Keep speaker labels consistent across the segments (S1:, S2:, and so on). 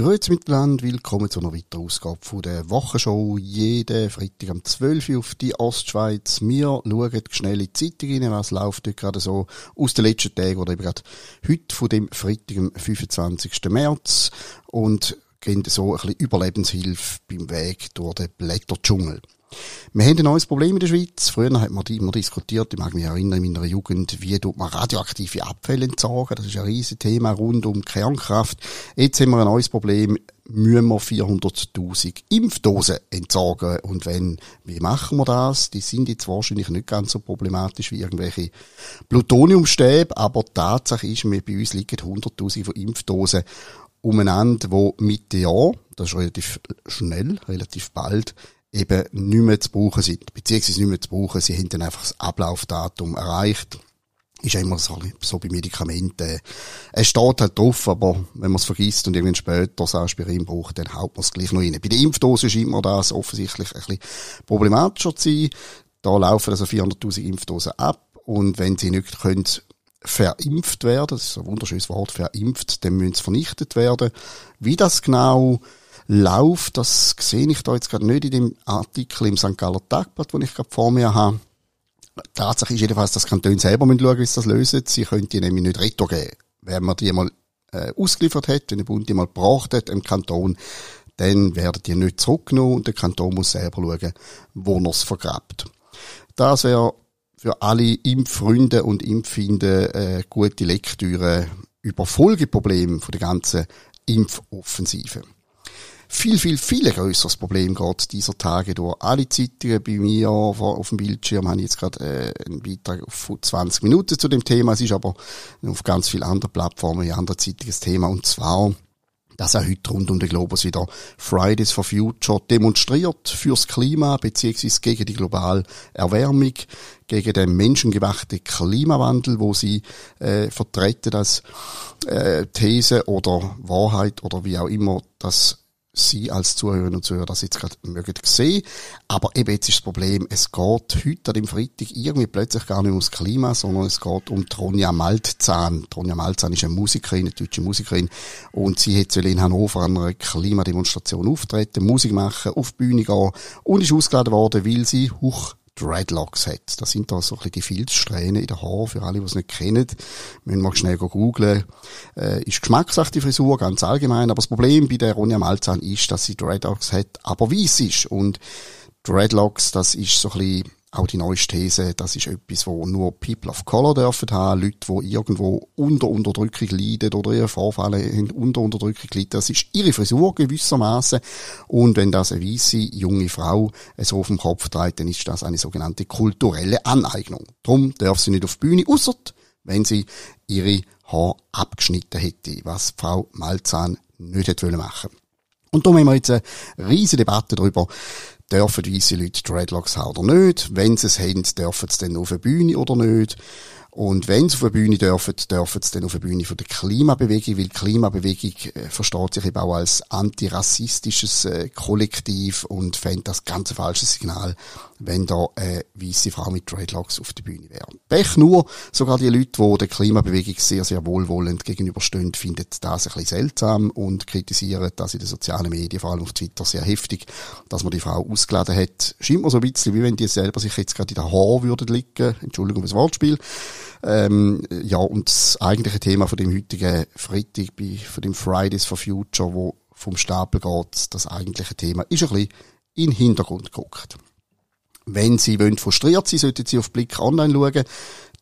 S1: Grüezi miteinander, willkommen zu einer weiteren Ausgabe von der Wochenshow. Jeden Freitag am 12 Uhr auf die Ostschweiz. Wir schauen schnell in die Zeitung rein, was läuft dort gerade so aus den letzten Tagen oder eben gerade heute von dem Freitag, am 25. März und gehen so ein bisschen Überlebenshilfe beim Weg durch den Blätterdschungel. Wir haben ein neues Problem in der Schweiz. Früher hat man immer diskutiert, ich mag mich erinnern, in meiner Jugend, wie tut man radioaktive Abfälle entsorgen. Das ist ein riesiges Thema rund um Kernkraft. Jetzt haben wir ein neues Problem. Müssen wir 400.000 Impfdosen entsorgen? Und wenn, wie machen wir das? Die sind jetzt wahrscheinlich nicht ganz so problematisch wie irgendwelche Plutoniumstäbe, aber Tatsache ist, wir, bei uns liegen 100.000 von Impfdosen umeinander, wo Mitte Jahr, das ist relativ schnell, relativ bald, eben nicht mehr zu brauchen sind, beziehungsweise nicht mehr zu brauchen. Sie haben dann einfach das Ablaufdatum erreicht. Ist immer so, so bei Medikamenten. Es steht halt drauf, aber wenn man es vergisst und irgendwann später das Aspirin braucht, dann haut man es gleich noch rein. Bei der Impfdose scheint mir das offensichtlich ein bisschen problematischer zu sein. Da laufen also 400.000 Impfdosen ab und wenn sie nicht können verimpft werden, das ist ein wunderschönes Wort, verimpft, dann müssen sie vernichtet werden. Wie das genau läuft, das sehe ich da jetzt gerade nicht in dem Artikel im St. Galler Tagblatt, den ich gerade vor mir habe. Tatsache ist jedenfalls, dass Kantone selber müssen schauen, wie sie das lösen. Sie können die nämlich nicht geben. Wenn man die mal äh, ausgeliefert hat, wenn der Bund die mal gebracht hat im Kanton, dann werden die nicht zurückgenommen und der Kanton muss selber schauen, wo er es vergrabt. Das wäre für alle Impffreunde und Impffinde äh, gute Lektüre über Folgeprobleme von der ganzen Impfoffensive viel, viel, viel grösseres Problem geht dieser Tage durch. Alle Zeitungen bei mir auf dem Bildschirm haben jetzt gerade äh, einen Beitrag von 20 Minuten zu dem Thema. Es ist aber auf ganz vielen anderen Plattformen, in anderen Zeitungen Thema. Und zwar, dass er heute rund um den Globus wieder Fridays for Future demonstriert fürs Klima beziehungsweise gegen die globale Erwärmung, gegen den menschengemachten Klimawandel, wo sie äh, vertreten als äh, These oder Wahrheit oder wie auch immer das Sie als Zuhörerinnen und Zuhörer das jetzt gerade mögen sehen. Aber eben jetzt ist das Problem, es geht heute an dem Freitag irgendwie plötzlich gar nicht ums Klima, sondern es geht um Tronja Maltzahn. Tronja Maltzahn ist eine Musikerin, eine deutsche Musikerin. Und sie hat in Hannover an einer Klimademonstration auftreten, Musik machen, auf die Bühne gehen und ist ausgeladen worden, weil sie hoch Dreadlocks hat. Das sind da so ein bisschen die Filzsträhnen in der Haar, für alle, die es nicht kennen. Müssen wir schnell googeln. Äh, ist Geschmackssache die Frisur, ganz allgemein. Aber das Problem bei der Ronja Malzahn ist, dass sie Dreadlocks hat, aber weiss ist. Und Dreadlocks, das ist so ein bisschen auch die neueste These, das ist etwas, wo nur People of Color dürfen haben, Leute, die irgendwo unter Unterdrückung leiden oder ihre Vorfälle unter Unterdrückung leiden. Das ist ihre Frisur gewissermaßen. Und wenn das eine weiße junge Frau so auf dem Kopf trägt, dann ist das eine sogenannte kulturelle Aneignung. Darum darf sie nicht auf die Bühne, ausser wenn sie ihre Haare abgeschnitten hätte, was Frau Malzahn nicht hätte machen und da haben wir jetzt eine riesige Debatte darüber, dürfen weisse Leute Dreadlocks haben oder nicht. Wenn sie es haben, dürfen sie dann auf der Bühne oder nicht. Und wenn sie auf der Bühne dürfen, dürfen sie dann auf der Bühne von der Klimabewegung, weil die Klimabewegung äh, versteht sich eben auch als antirassistisches äh, Kollektiv und fände das ganz falsches Signal, wenn da eine weisse Frau mit Dreadlocks auf der Bühne wäre. Pech nur, sogar die Leute, die der Klimabewegung sehr, sehr wohlwollend gegenüberstehen, finden das ein bisschen seltsam und kritisieren das in den sozialen Medien, vor allem auf Twitter, sehr heftig, dass man die Frau ausgeladen hat. Scheint mir so ein bisschen, wie wenn die selber sich jetzt gerade in der Haar würden liegen. Entschuldigung fürs Wortspiel. Ähm, ja, und das eigentliche Thema von dem heutigen Freitag, von dem Fridays for Future, wo vom Stapel geht, das eigentliche Thema, ist ein bisschen in den Hintergrund geguckt. Wenn Sie wollen frustriert sein, sollten Sie auf Blick online schauen.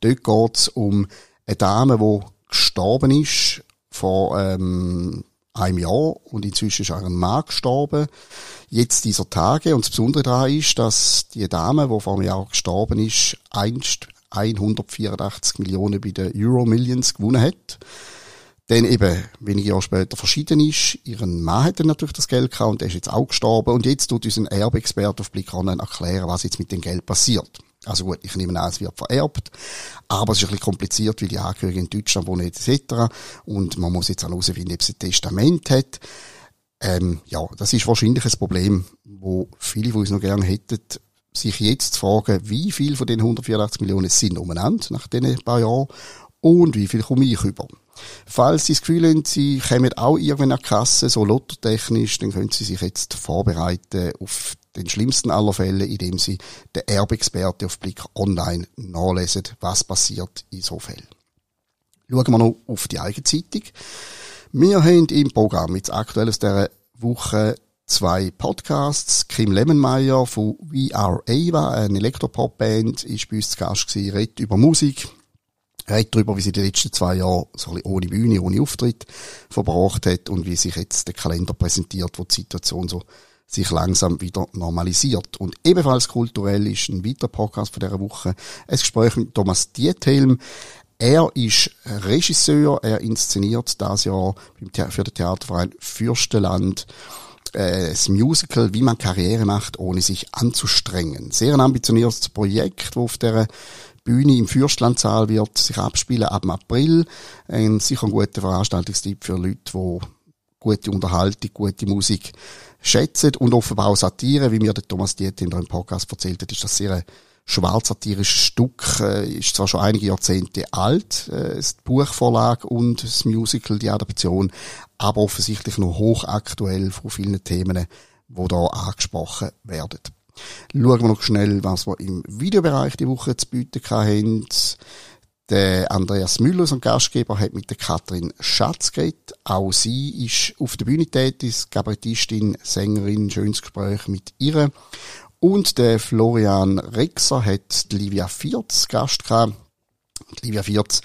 S1: Dort geht es um eine Dame, die gestorben ist vor ähm, einem Jahr und inzwischen ist auch ein Mann gestorben. Jetzt dieser Tage. Und das Besondere daran ist, dass die Dame, die vor einem Jahr gestorben ist, einst 184 Millionen bei den Euro Millions gewonnen hat. Dann eben wenige Jahre später verschieden ist. Ihren Mann hat dann natürlich das Geld gehabt und der ist jetzt auch gestorben. Und jetzt tut unser Erbexperte auf Blick Online erklären, was jetzt mit dem Geld passiert. Also gut, ich nehme an, es wird vererbt. Aber es ist ein bisschen kompliziert, weil die Angehörigen in Deutschland wohnen etc. Und man muss jetzt auch herausfinden, ob sie ein Testament hat. Ähm, ja, das ist wahrscheinlich ein Problem, wo viele von uns noch gerne hätten, sich jetzt zu fragen, wie viel von den 184 Millionen sind umeinander nach diesen paar Jahren und wie viel komme ich über. Falls Sie das Gefühl haben, Sie kommen auch irgendwann an die Kasse, so lottotechnisch, dann können Sie sich jetzt vorbereiten auf den schlimmsten aller Fälle, indem Sie den Erbexperte auf Blick online nachlesen, was passiert in so Fällen. Schauen wir noch auf die eigene Zeitung. Wir haben im Programm jetzt aktuell aus dieser Woche zwei Podcasts. Kim Lemmenmeier von We Are Ava, eine Elektropop-Band, ist bei uns zu Gast gewesen, redet über Musik, redet darüber, wie sie die letzten zwei Jahre so ein bisschen ohne Bühne, ohne Auftritt verbracht hat und wie sich jetzt der Kalender präsentiert, wo die Situation so sich langsam wieder normalisiert. Und ebenfalls kulturell ist ein weiterer Podcast von dieser Woche ein Gespräch mit Thomas Diethelm. Er ist Regisseur, er inszeniert das Jahr für den Theaterverein Fürstenland das Musical, wie man Karriere macht, ohne sich anzustrengen. Sehr ein ambitioniertes Projekt, das auf der Bühne im Fürstlandsaal wird sich abspielen ab April. Ein sicher ein guter Veranstaltungstipp für Leute, die gute Unterhaltung, gute Musik schätzen und offenbar auch Satire, wie mir der Thomas Diet in einem Podcast erzählt hat, ist das sehr schwarzsatirisches Stück, äh, ist zwar schon einige Jahrzehnte alt, äh, das Buchvorlage und das Musical, die Adaption, aber offensichtlich noch hochaktuell von vielen Themen, die da angesprochen werden. Schauen wir noch schnell, was wir im Videobereich die Woche zu bieten haben. Der Andreas Müller, unser Gastgeber, hat mit der Katrin Schatz geredet. Auch sie ist auf der Bühne tätig, Kabarettistin, Sängerin, schönes Gespräch mit ihr. Und der Florian Rexer hat die Livia Vierz Gast gehabt. Livia Vierz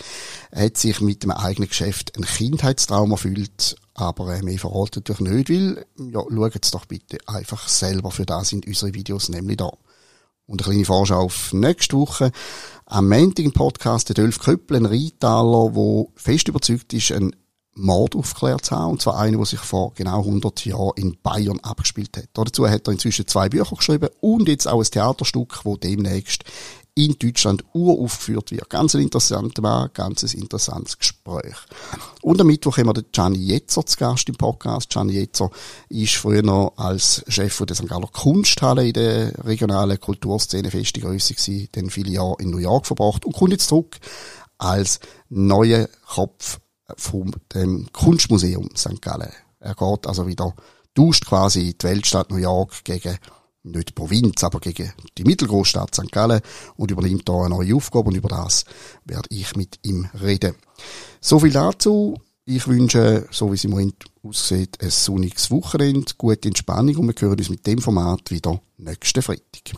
S1: hat sich mit dem eigenen Geschäft ein Kindheitstraum erfüllt, aber äh, mehr verrate natürlich nicht, weil, ja, schaut doch bitte einfach selber, für das sind unsere Videos nämlich da. Und eine kleine Vorschau auf nächste Woche. Am Montag im Podcast der Dolf Köppel, ein Reitaler, der fest überzeugt ist, ein Mord aufgeklärt zu haben. Und zwar einen, der sich vor genau 100 Jahren in Bayern abgespielt hat. Dazu hat er inzwischen zwei Bücher geschrieben und jetzt auch ein Theaterstück, das demnächst in Deutschland uraufgeführt wird. Ganz ein interessanter Mann, ganz ein interessantes Gespräch. Und am Mittwoch haben wir den Gianni Jetzer zu Gast im Podcast. Gianni Jetzer ist früher noch als Chef der St. Galler Kunsthalle in der regionalen Kulturszene feste Größe gewesen, dann viele Jahre in New York verbracht und kommt jetzt zurück als neuer Kopf vom dem Kunstmuseum St. Gallen. Er geht also wieder, tauscht quasi die Weltstadt New York gegen nicht die Provinz, aber gegen die Mittelgroßstadt St. Gallen und übernimmt da eine neue Aufgabe und über das werde ich mit ihm reden. So viel dazu. Ich wünsche, so wie es im Moment aussieht, ein sonniges Wochenende, gute Entspannung und wir hören uns mit dem Format wieder nächsten Freitag.